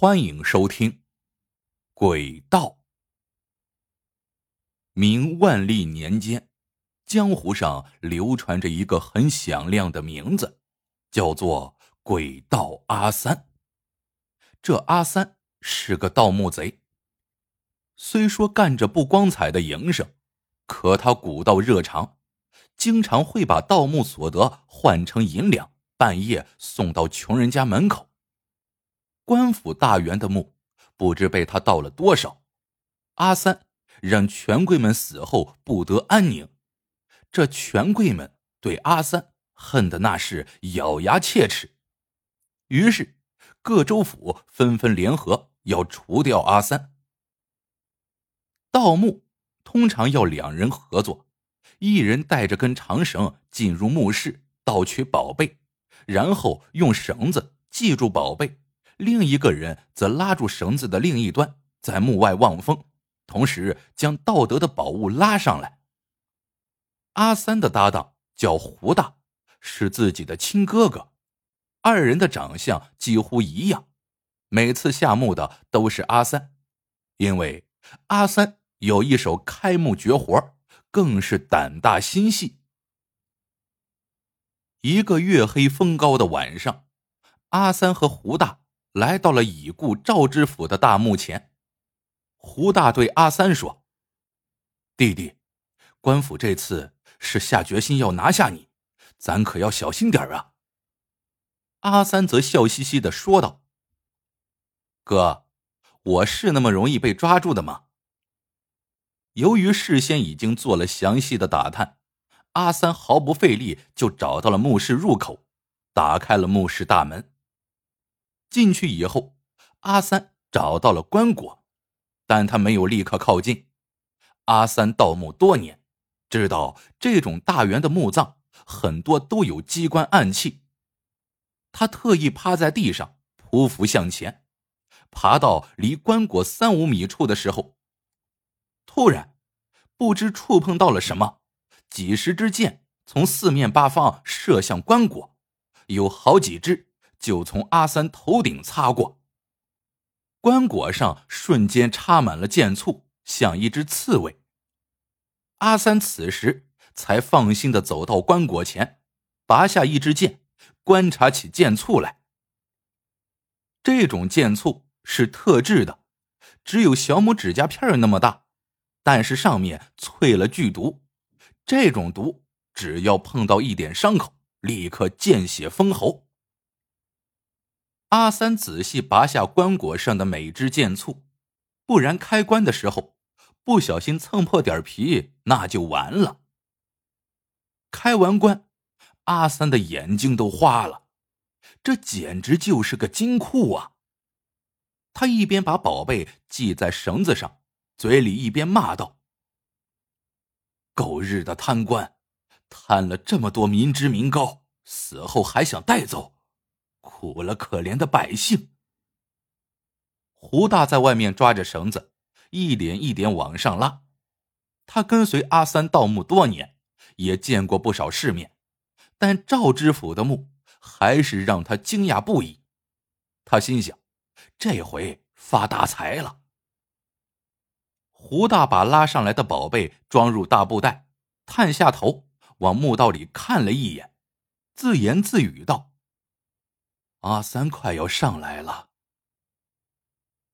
欢迎收听《鬼道》。明万历年间，江湖上流传着一个很响亮的名字，叫做“鬼道阿三”。这阿三是个盗墓贼。虽说干着不光彩的营生，可他古道热肠，经常会把盗墓所得换成银两，半夜送到穷人家门口。官府大员的墓，不知被他盗了多少。阿三让权贵们死后不得安宁，这权贵们对阿三恨的那是咬牙切齿。于是，各州府纷纷联合要除掉阿三。盗墓通常要两人合作，一人带着根长绳进入墓室盗取宝贝，然后用绳子系住宝贝。另一个人则拉住绳子的另一端，在墓外望风，同时将盗得的宝物拉上来。阿三的搭档叫胡大，是自己的亲哥哥，二人的长相几乎一样。每次下墓的都是阿三，因为阿三有一手开墓绝活，更是胆大心细。一个月黑风高的晚上，阿三和胡大。来到了已故赵知府的大墓前，胡大对阿三说：“弟弟，官府这次是下决心要拿下你，咱可要小心点啊。”阿三则笑嘻嘻的说道：“哥，我是那么容易被抓住的吗？”由于事先已经做了详细的打探，阿三毫不费力就找到了墓室入口，打开了墓室大门。进去以后，阿三找到了棺椁，但他没有立刻靠近。阿三盗墓多年，知道这种大员的墓葬很多都有机关暗器。他特意趴在地上，匍匐向前，爬到离棺椁三五米处的时候，突然不知触碰到了什么，几十支箭从四面八方射向棺椁，有好几支。就从阿三头顶擦过，棺椁上瞬间插满了箭簇，像一只刺猬。阿三此时才放心的走到棺椁前，拔下一支箭，观察起箭簇来。这种箭簇是特制的，只有小拇指甲片那么大，但是上面淬了剧毒，这种毒只要碰到一点伤口，立刻见血封喉。阿三仔细拔下棺椁上的每支箭簇，不然开棺的时候不小心蹭破点皮，那就完了。开完棺，阿三的眼睛都花了，这简直就是个金库啊！他一边把宝贝系在绳子上，嘴里一边骂道：“狗日的贪官，贪了这么多民脂民膏，死后还想带走！”苦了可怜的百姓。胡大在外面抓着绳子，一点一点往上拉。他跟随阿三盗墓多年，也见过不少世面，但赵知府的墓还是让他惊讶不已。他心想，这回发大财了。胡大把拉上来的宝贝装入大布袋，探下头往墓道里看了一眼，自言自语道。阿三快要上来了。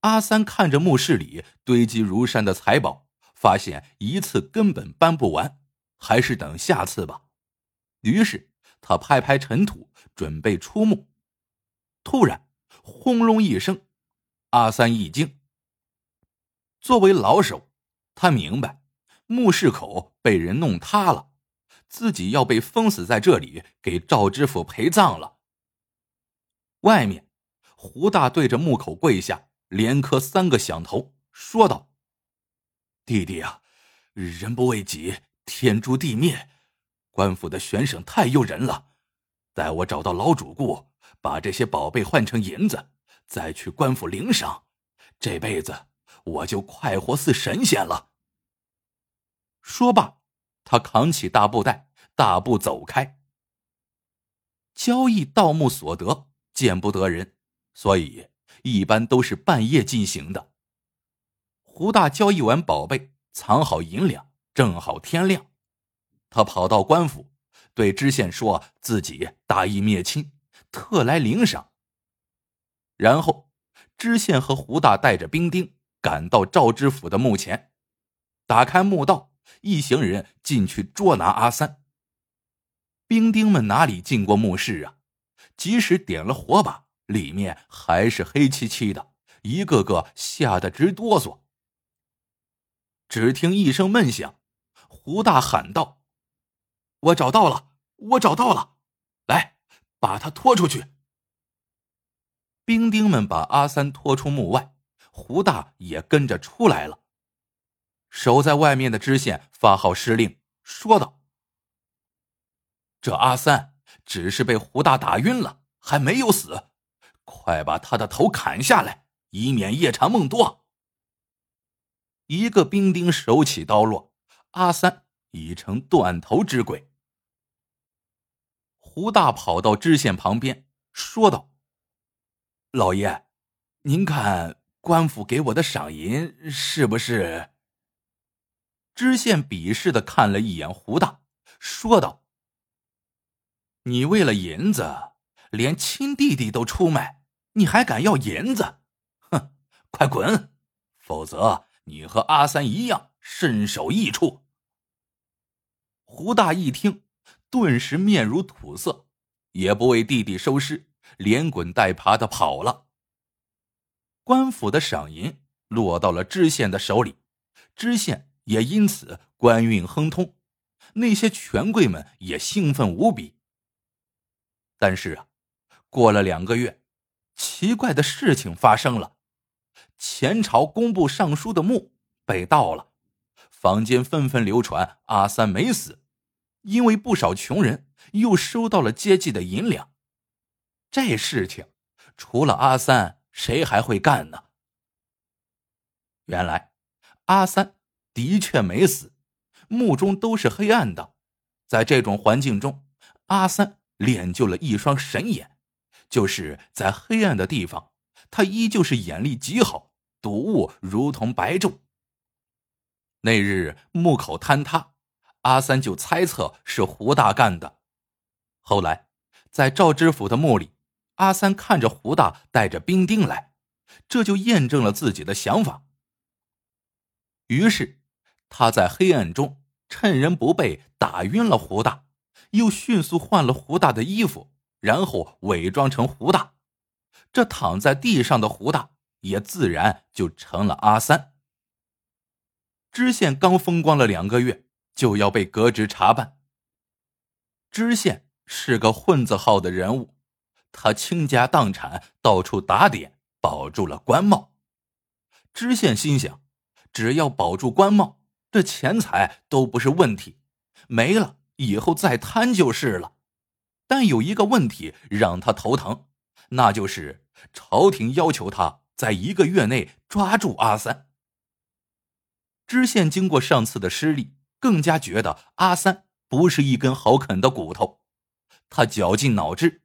阿三看着墓室里堆积如山的财宝，发现一次根本搬不完，还是等下次吧。于是他拍拍尘土，准备出墓。突然，轰隆一声，阿三一惊。作为老手，他明白墓室口被人弄塌了，自己要被封死在这里，给赵知府陪葬了。外面，胡大对着墓口跪下，连磕三个响头，说道：“弟弟啊，人不为己，天诛地灭。官府的悬赏太诱人了，待我找到老主顾，把这些宝贝换成银子，再去官府领赏，这辈子我就快活似神仙了。”说罢，他扛起大布袋，大步走开。交易盗墓所得。见不得人，所以一般都是半夜进行的。胡大交易完宝贝，藏好银两，正好天亮，他跑到官府，对知县说自己大义灭亲，特来领赏。然后，知县和胡大带着兵丁赶到赵知府的墓前，打开墓道，一行人进去捉拿阿三。兵丁们哪里进过墓室啊？即使点了火把，里面还是黑漆漆的，一个个吓得直哆嗦。只听一声闷响，胡大喊道：“我找到了，我找到了！来，把他拖出去。”兵丁们把阿三拖出墓外，胡大也跟着出来了。守在外面的知县发号施令，说道：“这阿三只是被胡大打晕了，还没有死，快把他的头砍下来，以免夜长梦多。”一个兵丁手起刀落，阿三已成断头之鬼。胡大跑到知县旁边，说道。老爷，您看官府给我的赏银是不是？知县鄙视的看了一眼胡大，说道：“你为了银子，连亲弟弟都出卖，你还敢要银子？哼，快滚！否则你和阿三一样身首异处。”胡大一听，顿时面如土色，也不为弟弟收尸。连滚带爬的跑了。官府的赏银落到了知县的手里，知县也因此官运亨通，那些权贵们也兴奋无比。但是啊，过了两个月，奇怪的事情发生了：前朝工部尚书的墓被盗了，坊间纷纷流传阿三没死，因为不少穷人又收到了接济的银两。这事情，除了阿三，谁还会干呢？原来，阿三的确没死，墓中都是黑暗的。在这种环境中，阿三练就了一双神眼，就是在黑暗的地方，他依旧是眼力极好，睹物如同白昼。那日墓口坍塌，阿三就猜测是胡大干的。后来，在赵知府的墓里。阿三看着胡大带着兵丁来，这就验证了自己的想法。于是，他在黑暗中趁人不备打晕了胡大，又迅速换了胡大的衣服，然后伪装成胡大。这躺在地上的胡大也自然就成了阿三。知县刚风光了两个月，就要被革职查办。知县是个混子号的人物。他倾家荡产，到处打点，保住了官帽。知县心想，只要保住官帽，这钱财都不是问题，没了以后再贪就是了。但有一个问题让他头疼，那就是朝廷要求他在一个月内抓住阿三。知县经过上次的失利，更加觉得阿三不是一根好啃的骨头，他绞尽脑汁。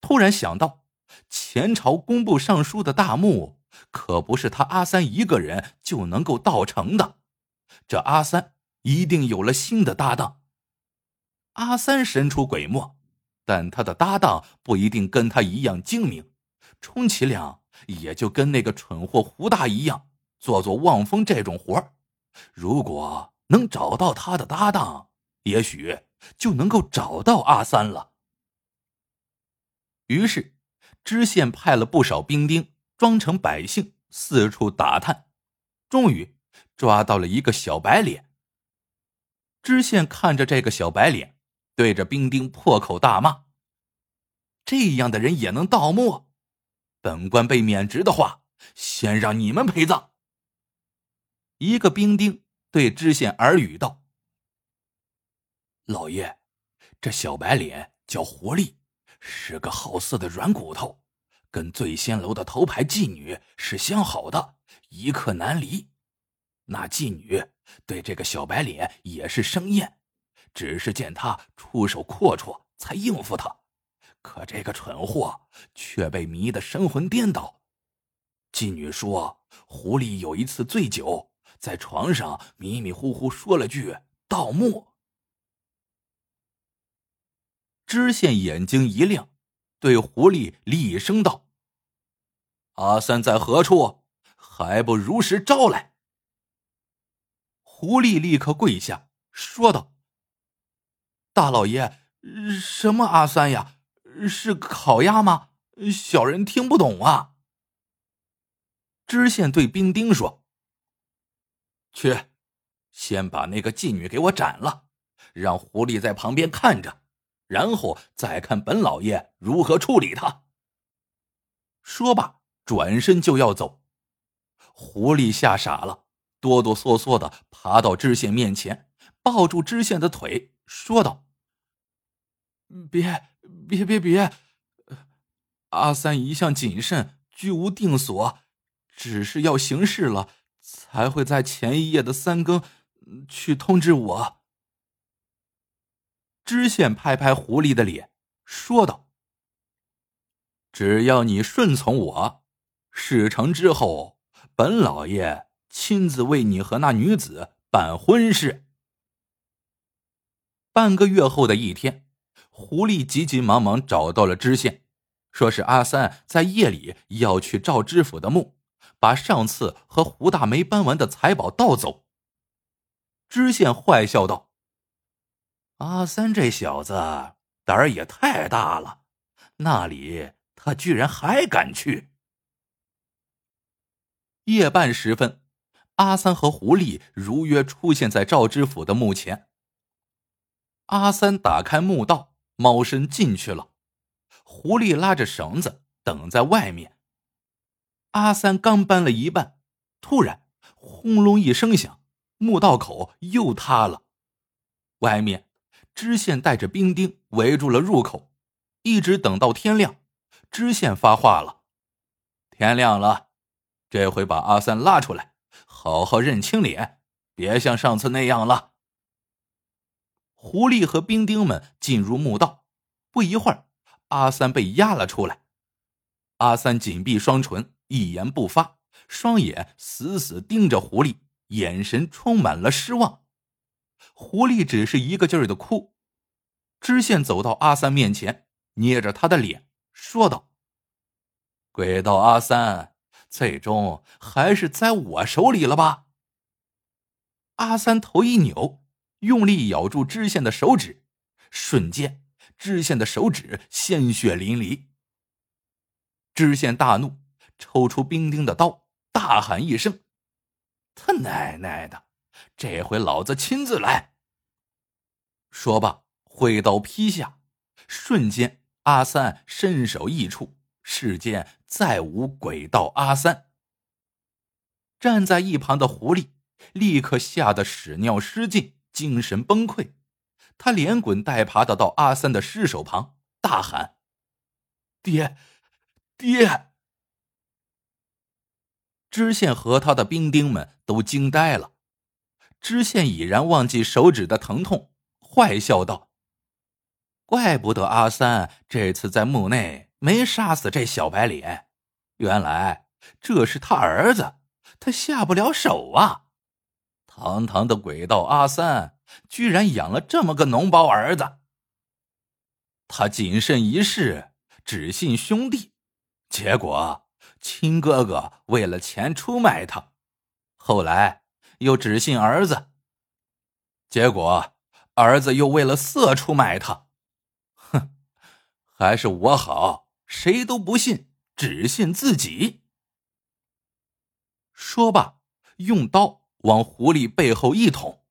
突然想到，前朝工部尚书的大墓可不是他阿三一个人就能够盗成的，这阿三一定有了新的搭档。阿三神出鬼没，但他的搭档不一定跟他一样精明，充其量也就跟那个蠢货胡大一样，做做望风这种活如果能找到他的搭档，也许就能够找到阿三了。于是，知县派了不少兵丁，装成百姓四处打探，终于抓到了一个小白脸。知县看着这个小白脸，对着兵丁破口大骂：“这样的人也能盗墓？本官被免职的话，先让你们陪葬。”一个兵丁对知县耳语道：“老爷，这小白脸叫活力。”是个好色的软骨头，跟醉仙楼的头牌妓女是相好的，一刻难离。那妓女对这个小白脸也是生厌，只是见他出手阔绰，才应付他。可这个蠢货却被迷得神魂颠倒，妓女说，狐狸有一次醉酒，在床上迷迷糊糊说了句‘盗墓’。”知县眼睛一亮，对狐狸厉声道：“阿三在何处？还不如实招来！”狐狸立刻跪下，说道：“大老爷，什么阿三呀？是烤鸭吗？小人听不懂啊。”知县对兵丁说：“去，先把那个妓女给我斩了，让狐狸在旁边看着。”然后再看本老爷如何处理他。说罢，转身就要走。狐狸吓傻了，哆哆嗦嗦的爬到知县面前，抱住知县的腿，说道：“别别别别！阿三一向谨慎，居无定所，只是要行事了，才会在前一夜的三更去通知我。”知县拍拍狐狸的脸，说道：“只要你顺从我，事成之后，本老爷亲自为你和那女子办婚事。”半个月后的一天，狐狸急急忙忙找到了知县，说是阿三在夜里要去赵知府的墓，把上次和胡大没搬完的财宝盗走。知县坏笑道。阿三这小子胆儿也太大了，那里他居然还敢去。夜半时分，阿三和狐狸如约出现在赵知府的墓前。阿三打开墓道，猫身进去了，狐狸拉着绳子等在外面。阿三刚搬了一半，突然轰隆一声响，墓道口又塌了，外面。知县带着兵丁围住了入口，一直等到天亮。知县发话了：“天亮了，这回把阿三拉出来，好好认清脸，别像上次那样了。”狐狸和兵丁们进入墓道，不一会儿，阿三被押了出来。阿三紧闭双唇，一言不发，双眼死死盯着狐狸，眼神充满了失望。狐狸只是一个劲儿的哭，知县走到阿三面前，捏着他的脸，说道：“鬼道阿三，最终还是在我手里了吧？”阿三头一扭，用力咬住知县的手指，瞬间，知县的手指鲜血淋漓。知县大怒，抽出兵丁的刀，大喊一声：“他奶奶的！这回老子亲自来！”说罢，挥刀劈下，瞬间，阿三身首异处，世间再无鬼道阿三。站在一旁的狐狸立刻吓得屎尿失禁，精神崩溃。他连滚带爬的到阿三的尸首旁，大喊：“爹，爹！”知县和他的兵丁们都惊呆了。知县已然忘记手指的疼痛。坏笑道：“怪不得阿三这次在墓内没杀死这小白脸，原来这是他儿子，他下不了手啊！堂堂的鬼道阿三，居然养了这么个脓包儿子。他谨慎一世，只信兄弟，结果亲哥哥为了钱出卖他，后来又只信儿子，结果……”儿子又为了色出卖他，哼，还是我好，谁都不信，只信自己。说罢，用刀往狐狸背后一捅。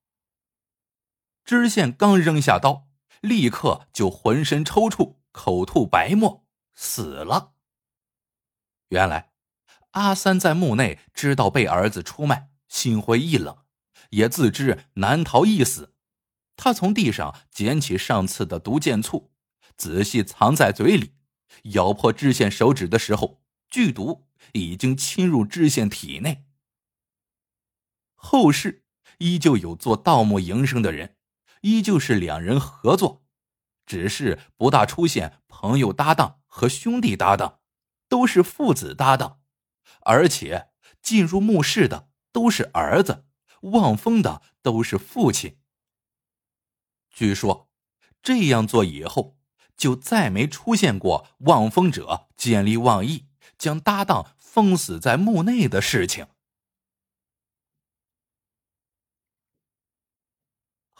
知县刚扔下刀，立刻就浑身抽搐，口吐白沫，死了。原来，阿三在墓内知道被儿子出卖，心灰意冷，也自知难逃一死。他从地上捡起上次的毒箭簇，仔细藏在嘴里。咬破知县手指的时候，剧毒已经侵入知县体内。后世依旧有做盗墓营生的人，依旧是两人合作，只是不大出现朋友搭档和兄弟搭档，都是父子搭档。而且进入墓室的都是儿子，望风的都是父亲。据说这样做以后，就再没出现过望风者见利忘义，将搭档封死在墓内的事情。